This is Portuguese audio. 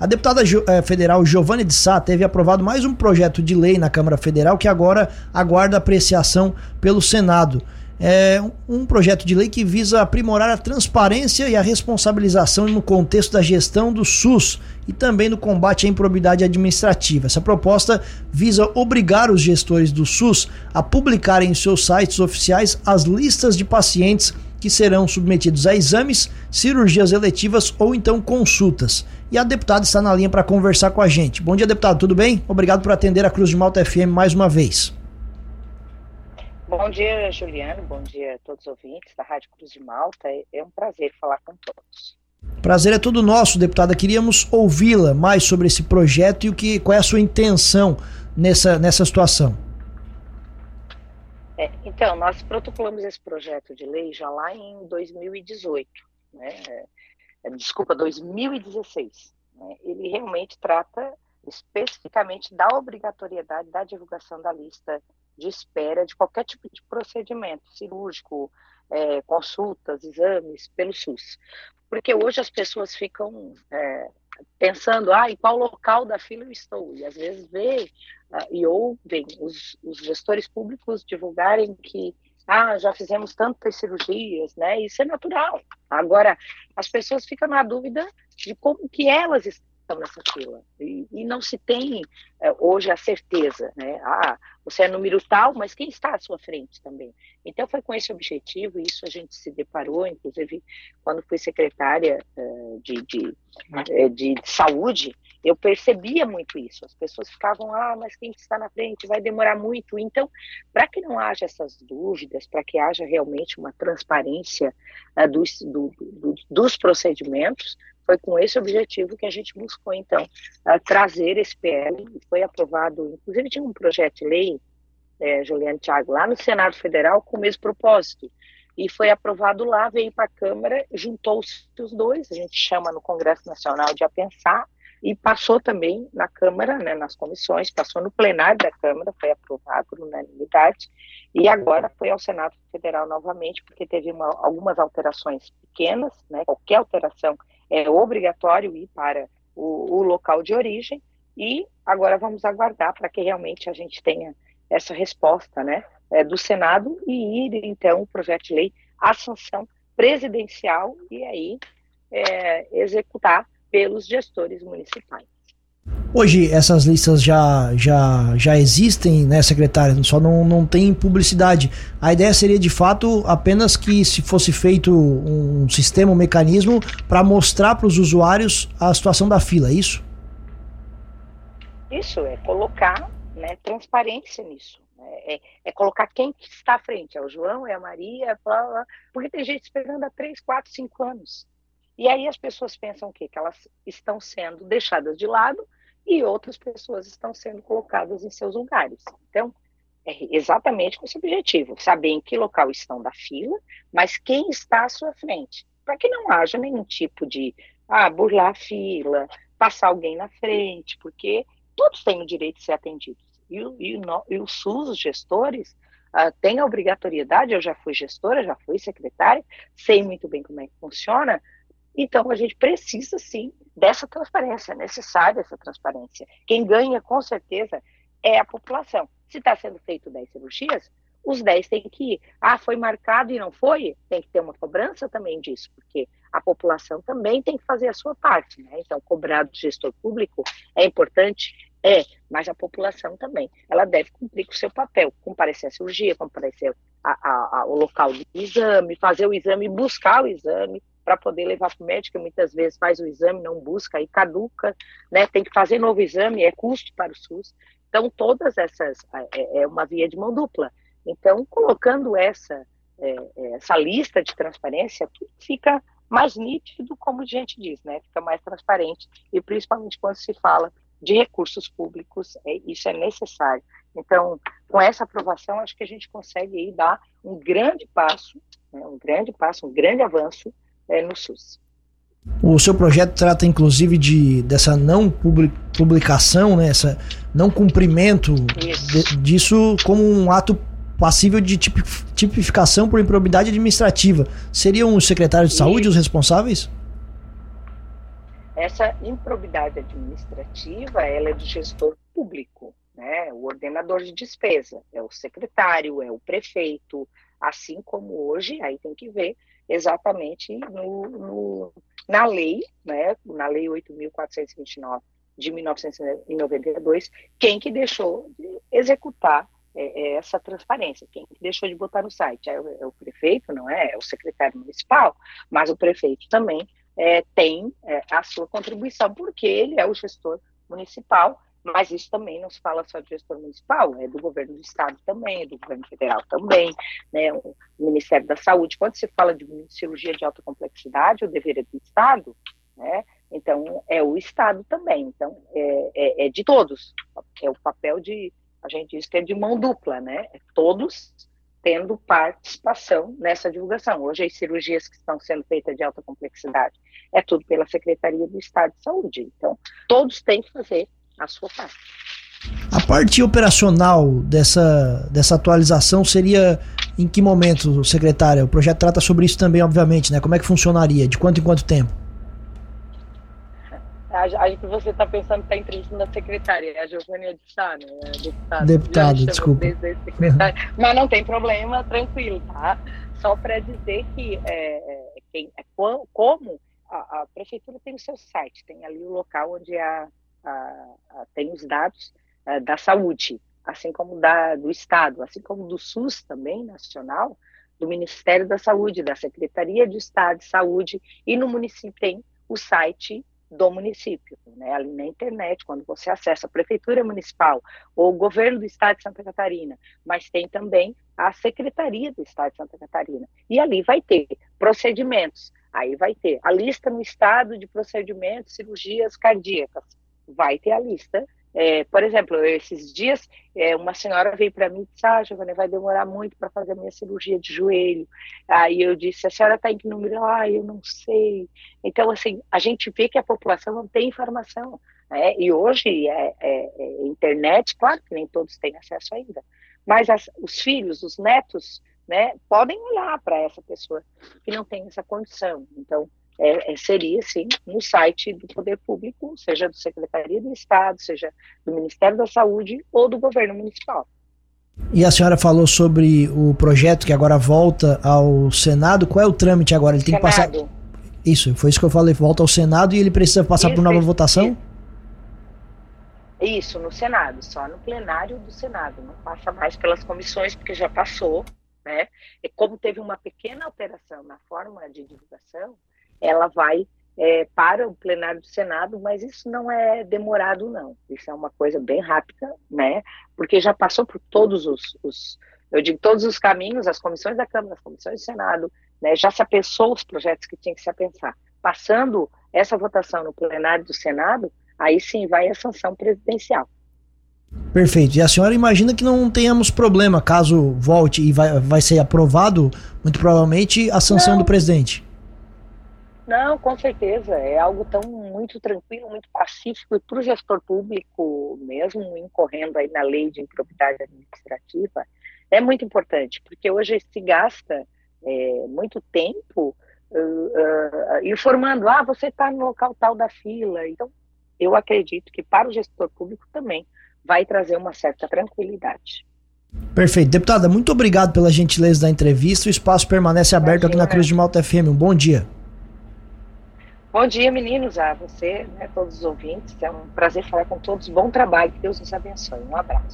A deputada eh, federal Giovanni de Sá teve aprovado mais um projeto de lei na Câmara Federal que agora aguarda apreciação pelo Senado é um projeto de lei que visa aprimorar a transparência e a responsabilização no contexto da gestão do SUS e também no combate à improbidade administrativa. Essa proposta visa obrigar os gestores do SUS a publicarem em seus sites oficiais as listas de pacientes que serão submetidos a exames, cirurgias eletivas ou então consultas. E a deputada está na linha para conversar com a gente. Bom dia, deputado, tudo bem? Obrigado por atender a Cruz de Malta FM mais uma vez. Bom dia, Juliano. Bom dia a todos os ouvintes da Rádio Cruz de Malta. É um prazer falar com todos. Prazer é todo nosso, deputada. Queríamos ouvi-la mais sobre esse projeto e o que, qual é a sua intenção nessa, nessa situação. É, então, nós protocolamos esse projeto de lei já lá em 2018, né? É, desculpa, 2016. Né? Ele realmente trata especificamente da obrigatoriedade da divulgação da lista de espera de qualquer tipo de procedimento cirúrgico, é, consultas, exames pelo SUS. Porque hoje as pessoas ficam é, pensando, ah, em qual local da fila eu estou? E às vezes vê uh, e ouvem os, os gestores públicos divulgarem que ah, já fizemos tantas cirurgias, né? Isso é natural. Agora, as pessoas ficam na dúvida de como que elas estão nessa fila. E, e não se tem é, hoje a certeza, né? Ah, você é número tal, mas quem está à sua frente também? Então foi com esse objetivo, isso a gente se deparou, inclusive quando fui secretária uh, de, de, uh, de, de, saúde, eu percebia muito isso. As pessoas ficavam, ah, mas quem está na frente vai demorar muito. Então, para que não haja essas dúvidas, para que haja realmente uma transparência dos, do, do, dos procedimentos, foi com esse objetivo que a gente buscou, então, trazer esse PL, e foi aprovado, inclusive tinha um projeto de lei, é, Juliano Thiago, lá no Senado Federal, com o mesmo propósito, e foi aprovado lá, veio para a Câmara, juntou-se os dois, a gente chama no Congresso Nacional de apensar, e passou também na Câmara, né, nas comissões, passou no plenário da Câmara, foi aprovado por unanimidade, e agora foi ao Senado Federal novamente, porque teve uma, algumas alterações pequenas, né, qualquer alteração é obrigatório ir para o, o local de origem e agora vamos aguardar para que realmente a gente tenha essa resposta, né, é, do Senado e ir então o projeto de lei à sanção presidencial e aí é, executar pelos gestores municipais. Hoje essas listas já, já, já existem, né, secretária? Só não, não tem publicidade. A ideia seria de fato apenas que se fosse feito um sistema, um mecanismo para mostrar para os usuários a situação da fila, é isso? Isso, é colocar né, transparência nisso. Né? É, é, colocar quem que está à frente. É o João, é a Maria, blá, blá, porque tem gente esperando há 3, 4, 5 anos. E aí as pessoas pensam o quê? Que elas estão sendo deixadas de lado e outras pessoas estão sendo colocadas em seus lugares. Então, é exatamente com esse objetivo, saber em que local estão da fila, mas quem está à sua frente, para que não haja nenhum tipo de ah, burlar a fila, passar alguém na frente, porque todos têm o direito de ser atendidos. E, e, o, e o SUS, os gestores, uh, têm a obrigatoriedade, eu já fui gestora, já fui secretária, sei muito bem como é que funciona, então, a gente precisa, sim, dessa transparência, é necessária essa transparência. Quem ganha, com certeza, é a população. Se está sendo feito 10 cirurgias, os 10 têm que ir. Ah, foi marcado e não foi? Tem que ter uma cobrança também disso, porque a população também tem que fazer a sua parte. Né? Então, cobrar do gestor público é importante, é, mas a população também. Ela deve cumprir com o seu papel, comparecer à cirurgia, comparecer ao local do exame, fazer o exame, buscar o exame, para poder levar para o médico, muitas vezes faz o exame, não busca, aí caduca, né? Tem que fazer novo exame, é custo para o SUS. Então, todas essas, é, é uma via de mão dupla. Então, colocando essa, é, é, essa lista de transparência, tudo fica mais nítido, como a gente diz, né? Fica mais transparente, e principalmente quando se fala de recursos públicos, é, isso é necessário. Então, com essa aprovação, acho que a gente consegue aí dar um grande passo, né, um grande passo, um grande avanço é, no SUS. O seu projeto trata inclusive de dessa não publicação, né, essa não cumprimento de, disso como um ato passível de tipificação por improbidade administrativa. Seriam os secretários de saúde os responsáveis? essa improbidade administrativa ela é do gestor público, né? O ordenador de despesa é o secretário, é o prefeito, assim como hoje, aí tem que ver exatamente no, no na lei, né? Na lei 8.429 de 1992, quem que deixou de executar é, é essa transparência, quem que deixou de botar no site? É o, é o, prefeito, não é? É o secretário municipal, mas o prefeito também é, tem é, a sua contribuição, porque ele é o gestor municipal, mas isso também não se fala só de gestor municipal, é do governo do estado também, é do governo federal também, né, o Ministério da Saúde. Quando se fala de cirurgia de alta complexidade, o dever é do estado, né, então é o estado também, então é, é, é de todos, é o papel de, a gente diz que é de mão dupla, né, é todos tendo participação nessa divulgação. Hoje, as cirurgias que estão sendo feitas de alta complexidade é tudo pela Secretaria do Estado de Saúde. Então, todos têm que fazer a sua parte. A parte operacional dessa, dessa atualização seria em que momento, secretária? O projeto trata sobre isso também, obviamente, né? Como é que funcionaria? De quanto em quanto tempo? A, que você está pensando que está entrevistando a secretária, é a Giovânia de Sá, né? Deputada. Deputado, desculpa. Mas não tem problema, tranquilo, tá? Só para dizer que é, é quem, é, como a, a, prefeitura tem o seu site, tem ali o local onde a, a, a tem os dados é, da saúde, assim como da, do Estado, assim como do SUS também, nacional, do Ministério da Saúde, da Secretaria de Estado de Saúde, e no município tem o site do município, né? ali na internet, quando você acessa a Prefeitura Municipal ou o Governo do Estado de Santa Catarina, mas tem também a Secretaria do Estado de Santa Catarina. E ali vai ter procedimentos, aí vai ter a lista no Estado de procedimentos, cirurgias cardíacas, vai ter a lista é, por exemplo, esses dias, é, uma senhora veio para mim e disse: Ah, Giovanni, vai demorar muito para fazer a minha cirurgia de joelho. Aí eu disse: A senhora está em que número? Ah, eu não sei. Então, assim, a gente vê que a população não tem informação. Né? E hoje, é, é, é internet, claro que nem todos têm acesso ainda, mas as, os filhos, os netos, né, podem olhar para essa pessoa que não tem essa condição. Então, é, é, seria, sim, no site do Poder Público, seja do Secretaria do Estado, seja do Ministério da Saúde ou do governo municipal. E a senhora falou sobre o projeto que agora volta ao Senado. Qual é o trâmite agora? Ele tem Senado. que passar. Isso, foi isso que eu falei. Volta ao Senado e ele precisa passar isso, por nova isso, votação? Isso. isso, no Senado, só no plenário do Senado. Não passa mais pelas comissões, porque já passou. Né? E como teve uma pequena alteração na forma de divulgação, ela vai é, para o plenário do Senado, mas isso não é demorado, não. Isso é uma coisa bem rápida, né? Porque já passou por todos os, os eu digo, todos os caminhos, as comissões da Câmara, as comissões do Senado, né? Já se apensou os projetos que tinha que se apensar. Passando essa votação no plenário do Senado, aí sim vai a sanção presidencial. Perfeito. E a senhora imagina que não tenhamos problema caso volte e vai, vai ser aprovado, muito provavelmente, a sanção não. do presidente? Não, com certeza. É algo tão muito tranquilo, muito pacífico e para o gestor público, mesmo incorrendo aí na lei de improbidade administrativa, é muito importante, porque hoje se gasta é, muito tempo uh, uh, informando, ah, você está no local tal da fila. Então, eu acredito que para o gestor público também vai trazer uma certa tranquilidade. Perfeito. Deputada, muito obrigado pela gentileza da entrevista. O espaço permanece aberto Imagina. aqui na Cruz de Malta FM. Um bom dia. Bom dia, meninos, a você, né, todos os ouvintes. É um prazer falar com todos. Bom trabalho, que Deus nos abençoe. Um abraço.